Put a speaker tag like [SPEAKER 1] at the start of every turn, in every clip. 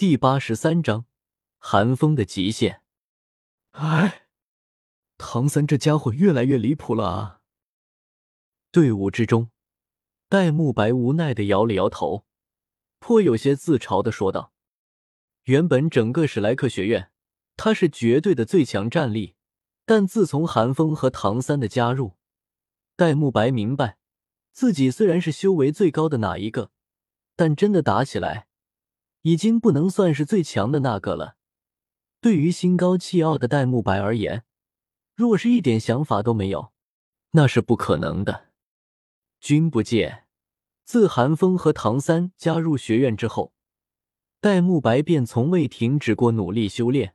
[SPEAKER 1] 第八十三章，寒风的极限。
[SPEAKER 2] 哎，唐三这家伙越来越离谱了啊！
[SPEAKER 1] 队伍之中，戴沐白无奈的摇了摇头，颇有些自嘲的说道：“原本整个史莱克学院，他是绝对的最强战力，但自从寒风和唐三的加入，戴沐白明白，自己虽然是修为最高的哪一个，但真的打起来。”已经不能算是最强的那个了。对于心高气傲的戴沐白而言，若是一点想法都没有，那是不可能的。君不见，自寒风和唐三加入学院之后，戴沐白便从未停止过努力修炼。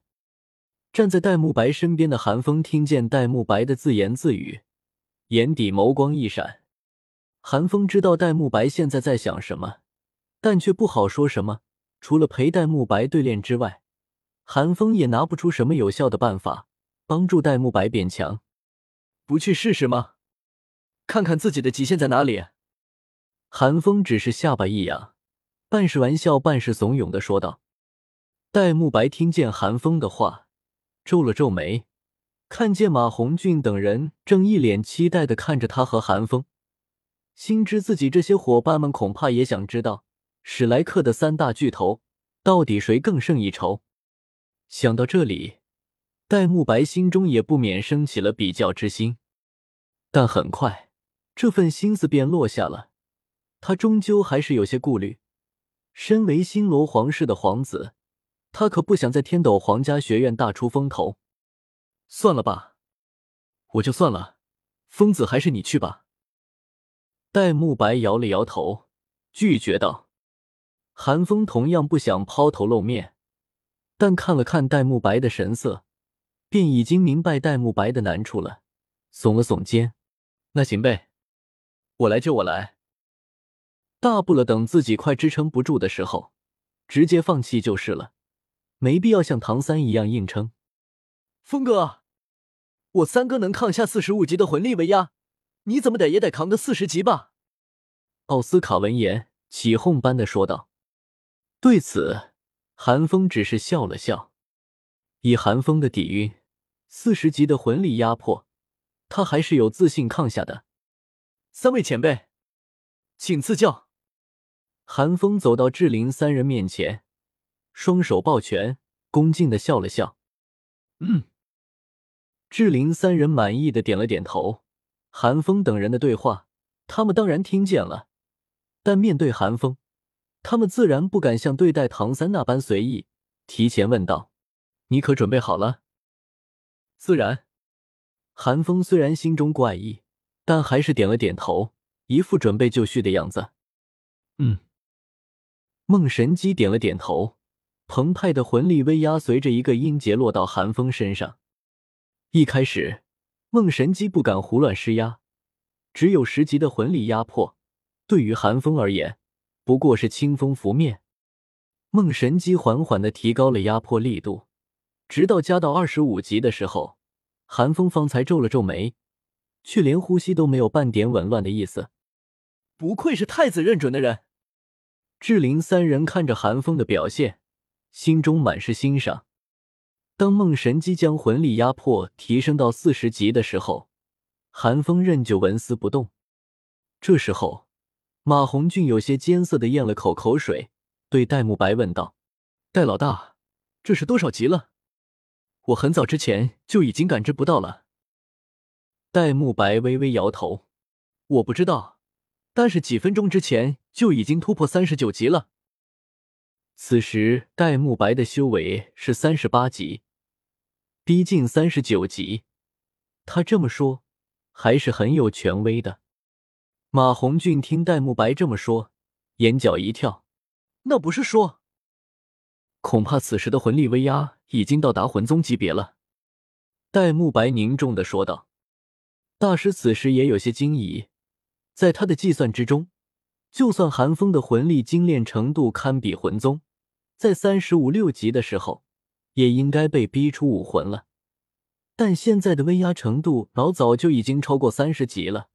[SPEAKER 1] 站在戴沐白身边的寒风听见戴沐白的自言自语，眼底眸光一闪。寒风知道戴沐白现在在想什么，但却不好说什么。除了陪戴沐白对练之外，韩风也拿不出什么有效的办法帮助戴沐白变强。
[SPEAKER 2] 不去试试吗？看看自己的极限在哪里？
[SPEAKER 1] 韩风只是下巴一扬，半是玩笑，半是怂恿的说道。戴沐白听见韩风的话，皱了皱眉，看见马红俊等人正一脸期待的看着他和韩风，心知自己这些伙伴们恐怕也想知道。史莱克的三大巨头，到底谁更胜一筹？想到这里，戴沐白心中也不免升起了比较之心。但很快，这份心思便落下了。他终究还是有些顾虑。身为星罗皇室的皇子，他可不想在天斗皇家学院大出风头。
[SPEAKER 2] 算了吧，我就算了。疯子，还是你去吧。
[SPEAKER 1] 戴沐白摇了摇头，拒绝道。韩风同样不想抛头露面，但看了看戴沐白的神色，便已经明白戴沐白的难处了，耸了耸肩：“
[SPEAKER 2] 那行呗，我来就我来。
[SPEAKER 1] 大不了等自己快支撑不住的时候，直接放弃就是了，没必要像唐三一样硬撑。”
[SPEAKER 2] 风哥，我三哥能抗下四十五级的魂力威压，你怎么得也得扛个四十级吧？
[SPEAKER 1] 奥斯卡闻言起哄般的说道。对此，韩风只是笑了笑。以韩风的底蕴，四十级的魂力压迫，他还是有自信抗下的。
[SPEAKER 2] 三位前辈，请赐教。
[SPEAKER 1] 韩风走到志灵三人面前，双手抱拳，恭敬的笑了笑。
[SPEAKER 2] 嗯。
[SPEAKER 1] 志灵三人满意的点了点头。韩风等人的对话，他们当然听见了，但面对韩风。他们自然不敢像对待唐三那般随意，提前问道：“你可准备好了？”
[SPEAKER 2] 自然。
[SPEAKER 1] 韩风虽然心中怪异，但还是点了点头，一副准备就绪的样子。
[SPEAKER 2] 嗯。
[SPEAKER 1] 梦神姬点了点头，澎湃的魂力威压随着一个音节落到韩风身上。一开始，梦神姬不敢胡乱施压，只有十级的魂力压迫，对于韩风而言。不过是清风拂面，梦神机缓缓的提高了压迫力度，直到加到二十五级的时候，寒风方才皱了皱眉，却连呼吸都没有半点紊乱的意思。
[SPEAKER 2] 不愧是太子认准的人。
[SPEAKER 1] 志灵三人看着寒风的表现，心中满是欣赏。当梦神机将魂力压迫提升到四十级的时候，寒风仍旧纹丝不动。这时候。马红俊有些艰涩的咽了口口水，对戴沐白问道：“
[SPEAKER 2] 戴老大，这是多少级了？我很早之前就已经感知不到了。”
[SPEAKER 1] 戴沐白微微摇头：“
[SPEAKER 2] 我不知道，但是几分钟之前就已经突破三十九级了。”
[SPEAKER 1] 此时戴沐白的修为是三十八级，逼近三十九级。他这么说，还是很有权威的。马红俊听戴沐白这么说，眼角一跳，
[SPEAKER 2] 那不是说，
[SPEAKER 1] 恐怕此时的魂力威压已经到达魂宗级别了。戴沐白凝重的说道。大师此时也有些惊疑，在他的计算之中，就算寒风的魂力精炼程度堪比魂宗，在三十五六级的时候，也应该被逼出武魂了。但现在的威压程度老早就已经超过三十级了。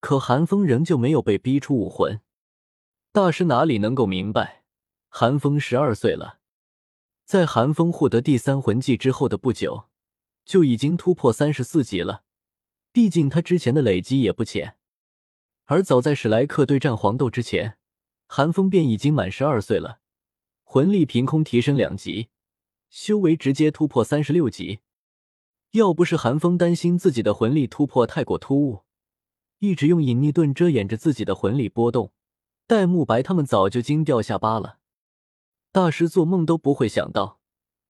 [SPEAKER 1] 可韩风仍旧没有被逼出武魂，大师哪里能够明白？韩风十二岁了，在寒风获得第三魂技之后的不久，就已经突破三十四级了。毕竟他之前的累积也不浅。而早在史莱克对战黄豆之前，寒风便已经满十二岁了，魂力凭空提升两级，修为直接突破三十六级。要不是寒风担心自己的魂力突破太过突兀，一直用隐匿盾遮掩着自己的魂力波动，戴沐白他们早就惊掉下巴了。大师做梦都不会想到，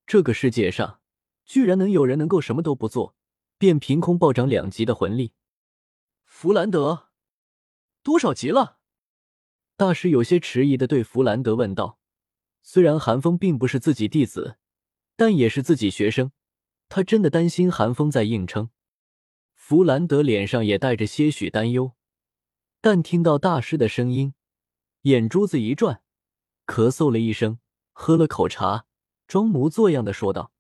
[SPEAKER 1] 这个世界上居然能有人能够什么都不做，便凭空暴涨两级的魂力。
[SPEAKER 2] 弗兰德，多少级了？
[SPEAKER 1] 大师有些迟疑的对弗兰德问道。虽然韩风并不是自己弟子，但也是自己学生，他真的担心韩风在硬撑。弗兰德脸上也带着些许担忧，但听到大师的声音，眼珠子一转，咳嗽了一声。喝了口茶，装模作样的说道：“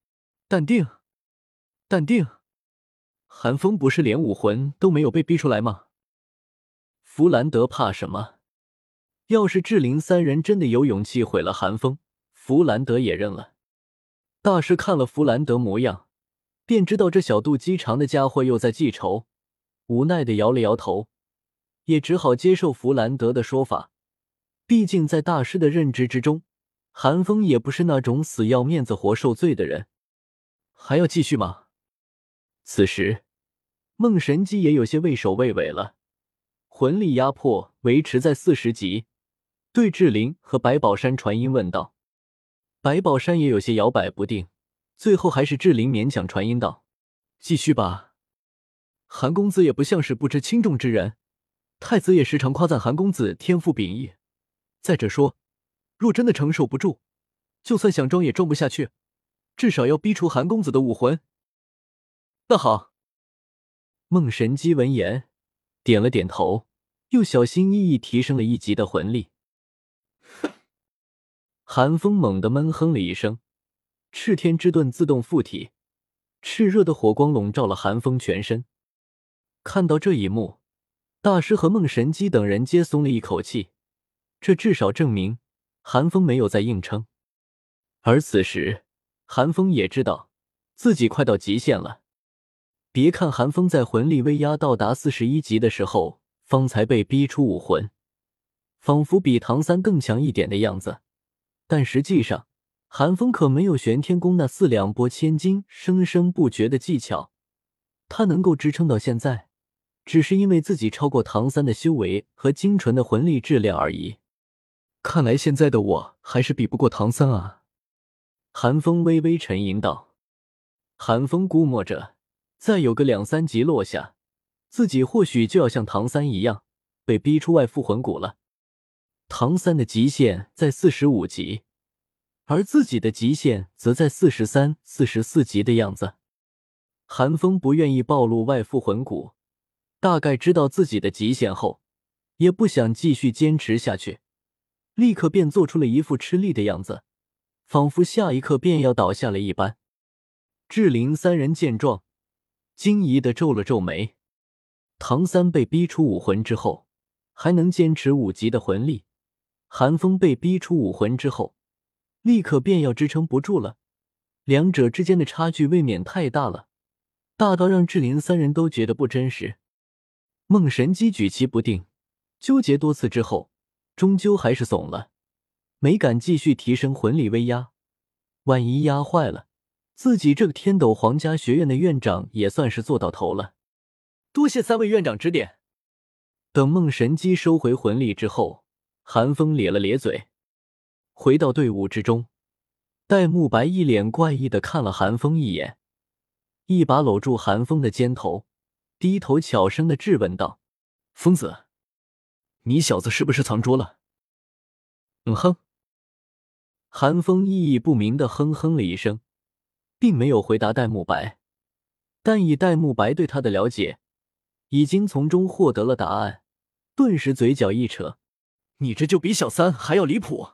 [SPEAKER 2] 淡定，淡定。寒风不是连武魂都没有被逼出来吗？
[SPEAKER 1] 弗兰德怕什么？要是志灵三人真的有勇气毁了寒风，弗兰德也认了。”大师看了弗兰德模样，便知道这小肚鸡肠的家伙又在记仇，无奈的摇了摇头，也只好接受弗兰德的说法。毕竟在大师的认知之中。韩风也不是那种死要面子活受罪的人，
[SPEAKER 2] 还要继续吗？
[SPEAKER 1] 此时，梦神姬也有些畏首畏尾了，魂力压迫维持在四十级，对志灵和白宝山传音问道。白宝山也有些摇摆不定，最后还是志玲勉强传音道：“
[SPEAKER 2] 继续吧，韩公子也不像是不知轻重之人，太子也时常夸赞韩公子天赋秉异。再者说。”若真的承受不住，就算想装也装不下去，至少要逼出韩公子的武魂。那好，
[SPEAKER 1] 梦神姬闻言点了点头，又小心翼翼提升了一级的魂力。韩风猛地闷哼了一声，赤天之盾自动附体，炽热的火光笼罩了寒风全身。看到这一幕，大师和梦神姬等人皆松了一口气，这至少证明。寒风没有在硬撑，而此时寒风也知道自己快到极限了。别看寒风在魂力威压到达四十一级的时候，方才被逼出武魂，仿佛比唐三更强一点的样子，但实际上韩风可没有玄天宫那四两拨千斤、生生不绝的技巧。他能够支撑到现在，只是因为自己超过唐三的修为和精纯的魂力质量而已。
[SPEAKER 2] 看来现在的我还是比不过唐三啊！
[SPEAKER 1] 寒风微微沉吟道。寒风估摸着，再有个两三级落下，自己或许就要像唐三一样被逼出外附魂骨了。唐三的极限在四十五级，而自己的极限则在四十三、四十四级的样子。寒风不愿意暴露外附魂骨，大概知道自己的极限后，也不想继续坚持下去。立刻便做出了一副吃力的样子，仿佛下一刻便要倒下了一般。志玲三人见状，惊疑的皱了皱眉。唐三被逼出武魂之后，还能坚持五级的魂力；寒风被逼出武魂之后，立刻便要支撑不住了。两者之间的差距未免太大了，大到让志林三人都觉得不真实。梦神机举棋不定，纠结多次之后。终究还是怂了，没敢继续提升魂力威压。万一压坏了，自己这个天斗皇家学院的院长也算是做到头了。
[SPEAKER 2] 多谢三位院长指点。
[SPEAKER 1] 等梦神机收回魂力之后，寒风咧了咧嘴，回到队伍之中。戴沐白一脸怪异的看了韩风一眼，一把搂住韩风的肩头，低头悄声的质问道：“
[SPEAKER 2] 疯子。”你小子是不是藏拙了？
[SPEAKER 1] 嗯哼。韩风意义不明的哼哼了一声，并没有回答戴沐白，但以戴沐白对他的了解，已经从中获得了答案，顿时嘴角一扯：“
[SPEAKER 2] 你这就比小三还要离谱。”